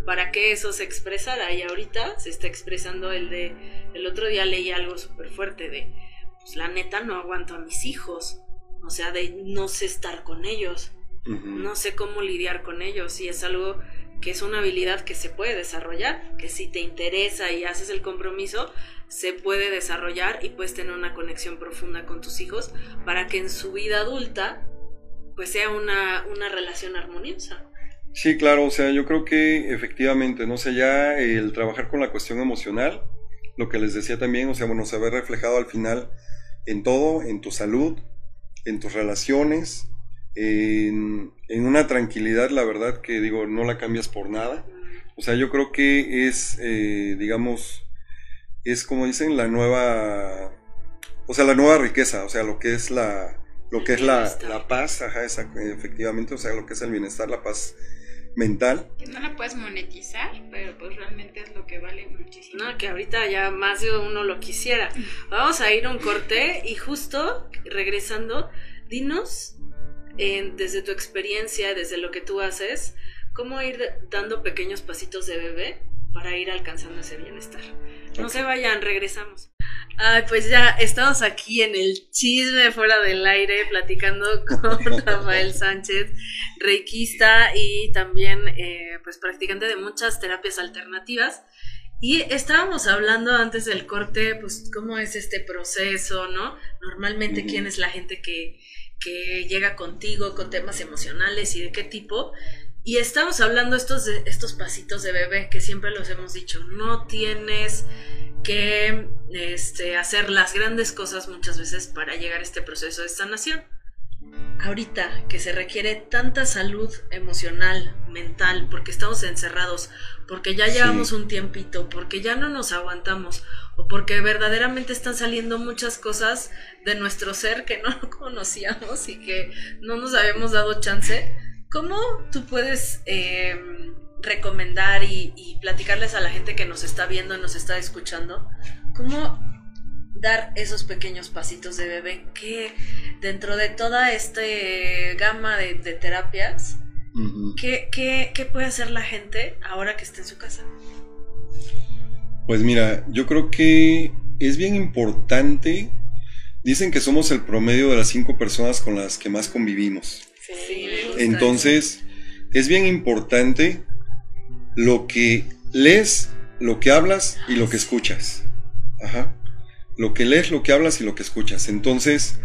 para que eso se expresara. Y ahorita se está expresando el de. El otro día leí algo súper fuerte de. Pues la neta no aguanto a mis hijos. O sea, de no sé estar con ellos no sé cómo lidiar con ellos y es algo que es una habilidad que se puede desarrollar, que si te interesa y haces el compromiso, se puede desarrollar y puedes tener una conexión profunda con tus hijos para que en su vida adulta pues sea una, una relación armoniosa. Sí, claro, o sea, yo creo que efectivamente, no sé, ya el trabajar con la cuestión emocional, lo que les decía también, o sea, bueno, se ve reflejado al final en todo, en tu salud, en tus relaciones, en, en una tranquilidad, la verdad que digo, no la cambias por nada. O sea, yo creo que es, eh, digamos, es como dicen, la nueva, o sea, la nueva riqueza, o sea, lo que es la, lo que es la, la paz, ajá, esa- efectivamente, o sea, lo que es el bienestar, la paz mental. que no la puedes monetizar, pero pues realmente es lo que vale muchísimo. No, que ahorita ya más de uno lo quisiera. Vamos a ir a un corte y justo regresando, dinos eh, desde tu experiencia, desde lo que tú haces, cómo ir dando pequeños pasitos de bebé para ir alcanzando ese bienestar. No se vayan, regresamos. Ay, pues ya estamos aquí en el chisme fuera del aire, platicando con Rafael Sánchez, reikista y también eh, pues practicante de muchas terapias alternativas. Y estábamos hablando antes del corte, pues cómo es este proceso, ¿no? Normalmente quién es la gente que, que llega contigo con temas emocionales y de qué tipo. Y estamos hablando estos, de, estos pasitos de bebé que siempre los hemos dicho. No tienes que este, hacer las grandes cosas muchas veces para llegar a este proceso de sanación. Ahorita que se requiere tanta salud emocional, mental, porque estamos encerrados, porque ya Sí. llevamos un tiempito, porque ya no nos aguantamos, o porque verdaderamente están saliendo muchas cosas de nuestro ser que no conocíamos y que no nos habíamos dado chance, ¿cómo tú puedes eh, recomendar y, y platicarles a la gente que nos está viendo, nos está escuchando, cómo dar esos pequeños pasitos de bebé que dentro de toda esta gama de, de terapias. ¿qué, qué, qué puede hacer la gente ahora que está en su casa? Pues mira, yo creo que es bien importante. Dicen que somos el promedio de las cinco personas con las que más convivimos. Sí, Entonces, es bien importante lo que lees, lo que hablas y lo que escuchas. Ajá. Lo que lees, lo que hablas y lo que escuchas. Entonces,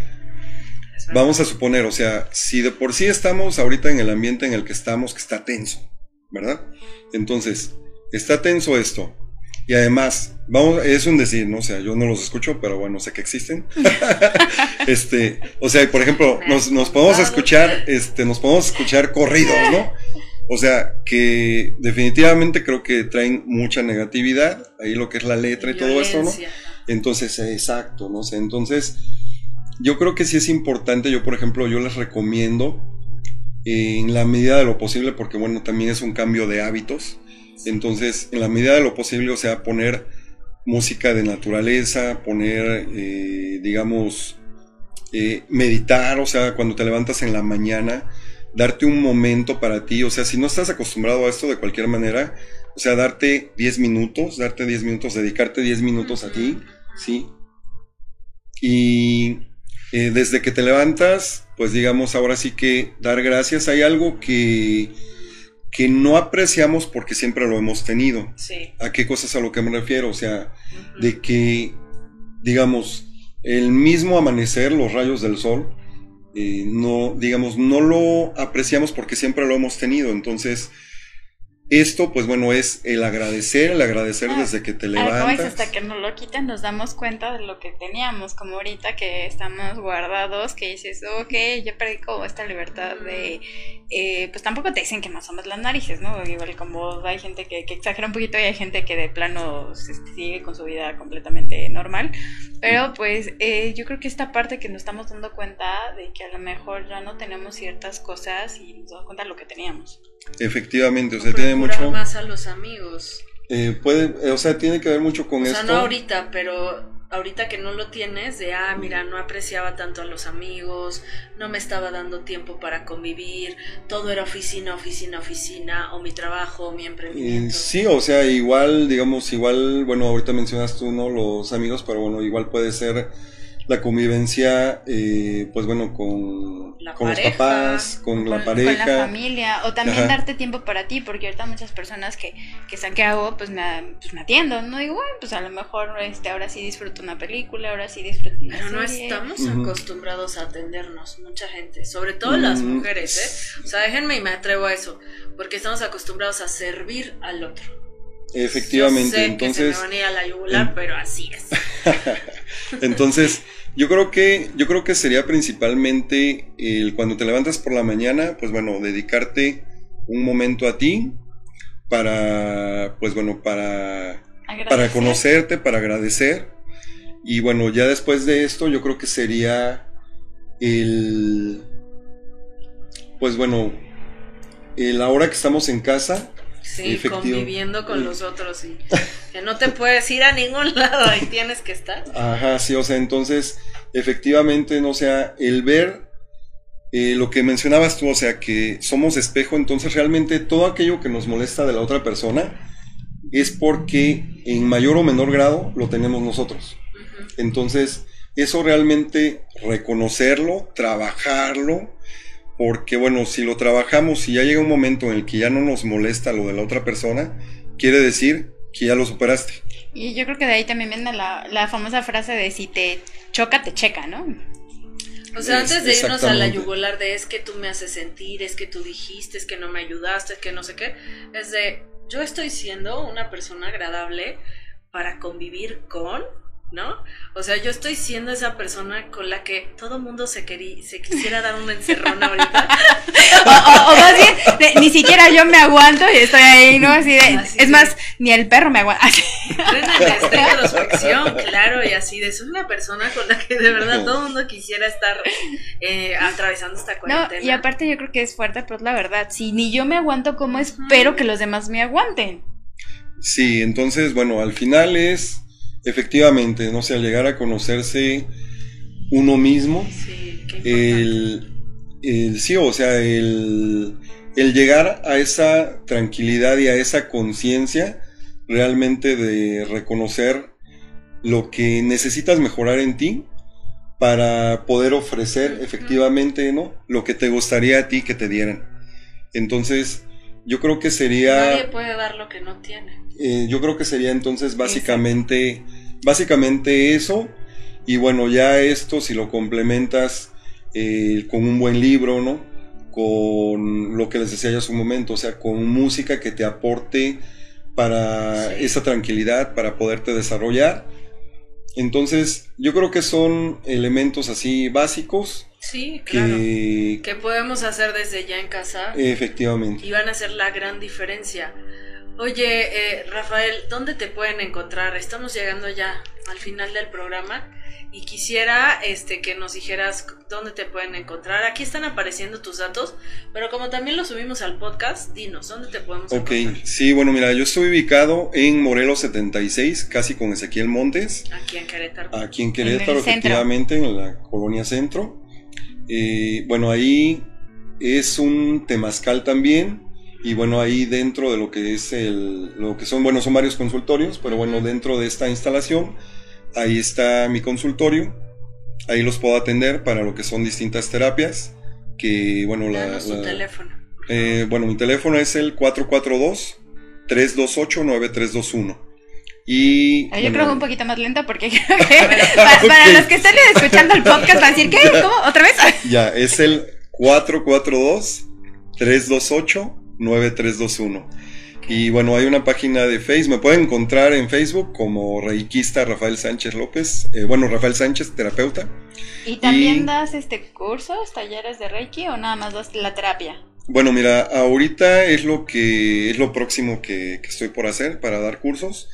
vamos a suponer, o sea, si de por sí estamos ahorita en el ambiente en el que estamos, que está tenso, ¿verdad? Entonces, está tenso esto. Y además, vamos, es un decir, ¿no? O sea, yo no los escucho, pero bueno, sé que existen. este, o sea, por ejemplo, nos, nos podemos escuchar, este, nos podemos escuchar corridos, ¿no? O sea, que definitivamente creo que traen mucha negatividad, ahí lo que es la letra y todo esto, ¿no? Entonces, exacto, no sé. Entonces, yo creo que sí es importante. Yo, por ejemplo, yo les recomiendo en la medida de lo posible, porque bueno, también es un cambio de hábitos. Entonces, en la medida de lo posible, o sea, poner música de naturaleza, poner, eh, digamos, eh, meditar, o sea, cuando te levantas en la mañana, darte un momento para ti, o sea, si no estás acostumbrado a esto de cualquier manera, o sea, darte 10 minutos, darte 10 minutos, dedicarte 10 minutos a ti, ¿sí? Y eh, desde que te levantas, pues digamos, ahora sí que dar gracias. Hay algo que, que no apreciamos porque siempre lo hemos tenido. Sí. ¿A qué cosas a lo que me refiero? O sea, de que, digamos, el mismo amanecer, los rayos del sol, eh, no, digamos, no lo apreciamos porque siempre lo hemos tenido. Entonces, esto, pues bueno, es el agradecer, el agradecer Ah, desde que te Ah, ¿cómo es? levantas. hasta que nos lo quitan nos damos cuenta de lo que teníamos, como ahorita que estamos guardados, que dices, ok, yo perdí como esta libertad de, eh, pues tampoco te dicen que no somos las narices, ¿no? Igual como hay gente que, que exagera un poquito y hay gente que de plano este, sigue con su vida completamente normal, pero pues eh, yo creo que esta parte que nos estamos dando cuenta de que a lo mejor ya no tenemos ciertas cosas y nos damos cuenta de lo que teníamos. Efectivamente, o sea, tiene mucho, más a los amigos. eh, puede, eh, o sea, tiene que ver mucho con o sea, esto. no ahorita, pero ahorita que no lo tienes, de, ah, mira, no apreciaba tanto a los amigos, no me estaba dando tiempo para convivir, todo era oficina, oficina, oficina, o mi trabajo, o mi Eh, emprendimiento. sí, o sea, igual, digamos, igual, bueno, ahorita mencionas tú, ¿no? Los amigos, pero bueno, igual puede ser la convivencia, eh, pues bueno, con, La con los papás, con, la pareja. con la familia, o también Ajá. darte tiempo para ti, porque ahorita muchas personas que, que están que hago, pues me, pues me atiendo, no digo, bueno, pues a lo mejor este, ahora sí disfruto una película, ahora sí disfruto una Pero no serie. estamos acostumbrados a atendernos, mucha gente, sobre todo las mujeres, ¿eh? O sea, déjenme y me atrevo a eso, porque estamos acostumbrados a servir al otro. Efectivamente, Yo sé entonces, que se me van a ir a la yugular, en- pero así es. entonces, yo creo que, yo creo que sería principalmente el cuando te levantas por la mañana, pues bueno, dedicarte un momento a ti para, pues bueno, para para conocerte, para agradecer. Y bueno, ya después de esto, yo creo que sería el. Pues bueno, el ahora que estamos en casa, Sí, Efectivo. conviviendo con los otros y que no te puedes ir a ningún lado, ahí tienes que estar. ajá, sí, o sea, entonces, efectivamente, no sea, el ver eh, lo que mencionabas tú, o sea, que somos espejo, entonces realmente todo aquello que nos molesta de la otra persona es porque en mayor o menor grado lo tenemos nosotros. Entonces, eso realmente reconocerlo, trabajarlo, porque bueno, si lo trabajamos y ya llega un momento en el que ya no nos molesta lo de la otra persona, quiere decir que ya lo superaste. Y yo creo que de ahí también viene la, la famosa frase de si te choca, te checa, ¿no? O sea, Es- antes de irnos a la yugular de es que tú me haces sentir, es que tú dijiste, es que no me ayudaste, es que no sé qué, es de yo estoy siendo una persona agradable para convivir con, ¿no? O sea, yo estoy siendo esa persona con la que todo mundo se, querí- se quisiera dar un encerrón ahorita. O, o- o más bien, de- ni siquiera yo me aguanto y estoy ahí, ¿no? Así de, Así es de- más, ni el perro me aguanta. Esta introspección, claro, y así de soy una persona con la que de verdad todo el mundo quisiera estar eh, atravesando esta No, cuarentena. y aparte yo creo que es fuerte, pero es la verdad. Si ni yo me aguanto, ¿cómo espero que los demás me aguanten? Sí, entonces, bueno, al final es, efectivamente, no sé, al llegar a conocerse uno mismo, Sí, el, el- sí, o sea, el, el llegar a esa tranquilidad y a esa conciencia realmente de reconocer lo que necesitas mejorar en ti para poder ofrecer efectivamente, ¿no? Lo que te gustaría a ti que te dieran. Entonces, yo creo que sería... Nadie puede dar lo que no tiene. Eh, yo creo que sería entonces básicamente, básicamente eso. Y bueno, ya esto si lo complementas eh, con un buen libro, ¿no? Con lo que les decía ya hace un momento, o sea, con música que te aporte para Sí. esa tranquilidad, para poderte desarrollar. Entonces, yo creo que son elementos así básicos Sí, claro. que Que podemos hacer desde ya en casa efectivamente. y van a hacer la gran diferencia. Oye, eh, Rafael, ¿dónde te pueden encontrar? Estamos llegando ya al final del programa y quisiera este, que nos dijeras dónde te pueden encontrar. Aquí están apareciendo tus datos, pero como también lo subimos al podcast, dinos, ¿dónde te podemos Ok, encontrar? sí, bueno, mira, yo estoy ubicado en Morelos 76, casi con Ezequiel Montes. Aquí en Querétaro. aquí en Querétaro, centro. efectivamente, en la colonia centro. Eh, bueno, ahí es un temazcal también. Y bueno, ahí dentro de lo que es el, lo que son, bueno, son varios consultorios, pero bueno, dentro de esta instalación, ahí está mi consultorio. Ahí los puedo atender para lo que son distintas terapias. Que bueno, la, tu la- teléfono. eh, bueno, mi teléfono es el 442-328-9321. Y. Yo bueno, creo que un poquito más lenta porque creo que para, los que están escuchando el podcast van a decir, ¿qué? ¿Cómo? ¿Otra vez? Ya, es el 442-328-9321. Y bueno, hay una página de Facebook, me pueden encontrar en Facebook como Reikista Rafael Sánchez López, eh, bueno, Rafael Sánchez, terapeuta. ¿Y también das este cursos, talleres de Reiki o nada más das la terapia? Bueno, mira, ahorita es lo que es lo próximo que, que estoy por hacer para dar cursos,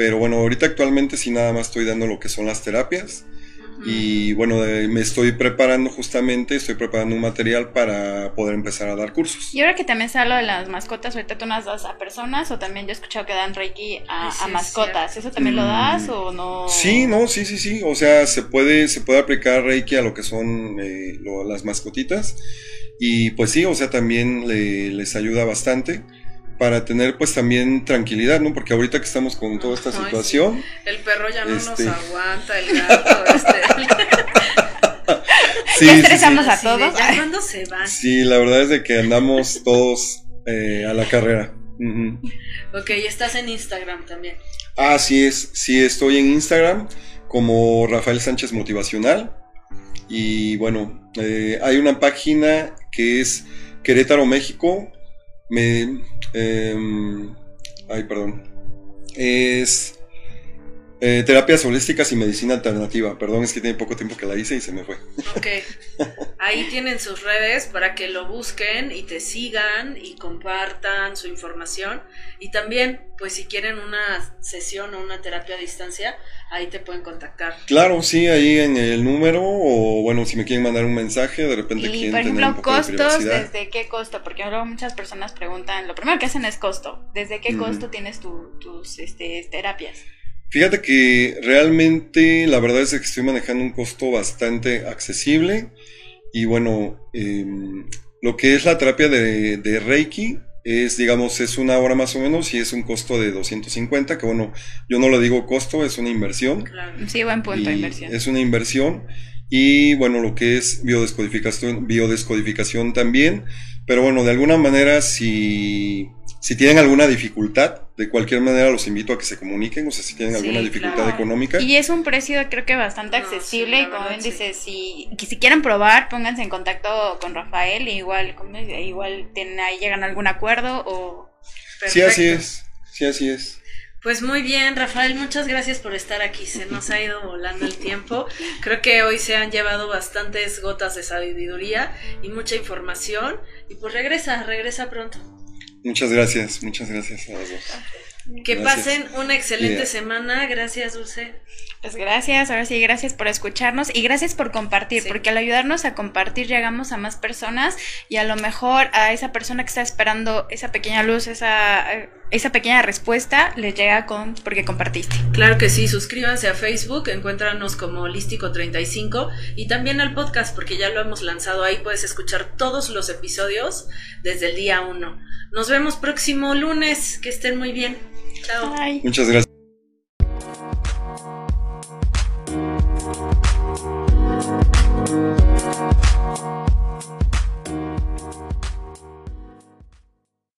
pero bueno, ahorita actualmente sí nada más estoy dando lo que son las terapias. Y bueno, me estoy preparando justamente, estoy preparando un material para poder empezar a dar cursos. Y ahora que también se habla de las mascotas, ahorita tú las das a personas o también yo he escuchado que dan Reiki a, sí, mascotas. ¿Eso también lo Mm. das o no? Sí, no, sí, sí, sí. O sea, se puede, se puede aplicar Reiki a lo que son eh, lo- las mascotitas. Y pues sí, o sea, también le- les ayuda bastante para tener pues también tranquilidad, ¿no? Porque ahorita que estamos con toda esta Ay, situación, El perro ya no Este. nos aguanta, el gato, este. sí, Ya sí, estresamos a todos. ¿Ya cuándo se van? sí, la verdad es de que andamos todos eh, a la carrera. Ok, y estás en Instagram también. Ah, sí es, sí estoy en Instagram como Rafael Sánchez Motivacional. Y bueno, eh, hay una página que es Querétaro, México. Me, em, ay, perdón. Es eh, Terapias Holísticas y Medicina Alternativa. Perdón, es que tiene poco tiempo que la hice y se me fue. Ok. Ahí tienen sus redes para que lo busquen y te sigan y compartan su información. Y también, pues si quieren una sesión o una terapia a distancia, ahí te pueden contactar. Claro, sí, ahí en el número. O bueno, si me quieren mandar un mensaje, de repente Y quieren por tener un ejemplo, poco costos. ¿desde qué costo? Porque luego muchas personas preguntan, lo primero que hacen es costo. ¿Desde qué costo tienes tu- tus este, terapias? Fíjate que realmente la verdad es que estoy manejando un costo bastante accesible y bueno, em, lo que es la terapia de, de Reiki es, digamos, es una hora más o menos y es un costo de 250, que bueno, yo no lo digo costo, es una inversión. Claro. Sí, buen punto inversión. Es una inversión y bueno, lo que es biodescodificación, biodescodificación también, pero bueno, de alguna manera si... Si tienen alguna dificultad, de cualquier manera los invito a que se comuniquen, o sea, si tienen Sí, alguna dificultad claro. económica. Y es un precio creo que bastante No, accesible sí, y como bien sí. si, quieren probar, pónganse en contacto con Rafael y igual, como dice, igual tienen, ahí llegan a algún acuerdo o... Sí, así es. Sí, así es. Pues muy bien, Rafael, muchas gracias por estar aquí. Se nos ha ido volando el tiempo. Creo que hoy se han llevado bastantes gotas de sabiduría y mucha información. Y pues regresa, regresa pronto. Muchas gracias, muchas gracias a las dos. Que Gracias. pasen una excelente semana. Gracias, Dulce. Pues gracias, ahora sí, gracias por escucharnos y gracias por compartir, Sí. porque al ayudarnos a compartir llegamos a más personas y a lo mejor a esa persona que está esperando esa pequeña luz, esa, esa pequeña respuesta, les llega con porque compartiste. Claro que sí, suscríbanse a Facebook, encuéntranos como Holístico35 y también al podcast porque ya lo hemos lanzado ahí, puedes escuchar todos los episodios desde el día 1. Nos vemos próximo lunes, que estén muy bien. Chao. Bye. Muchas gracias.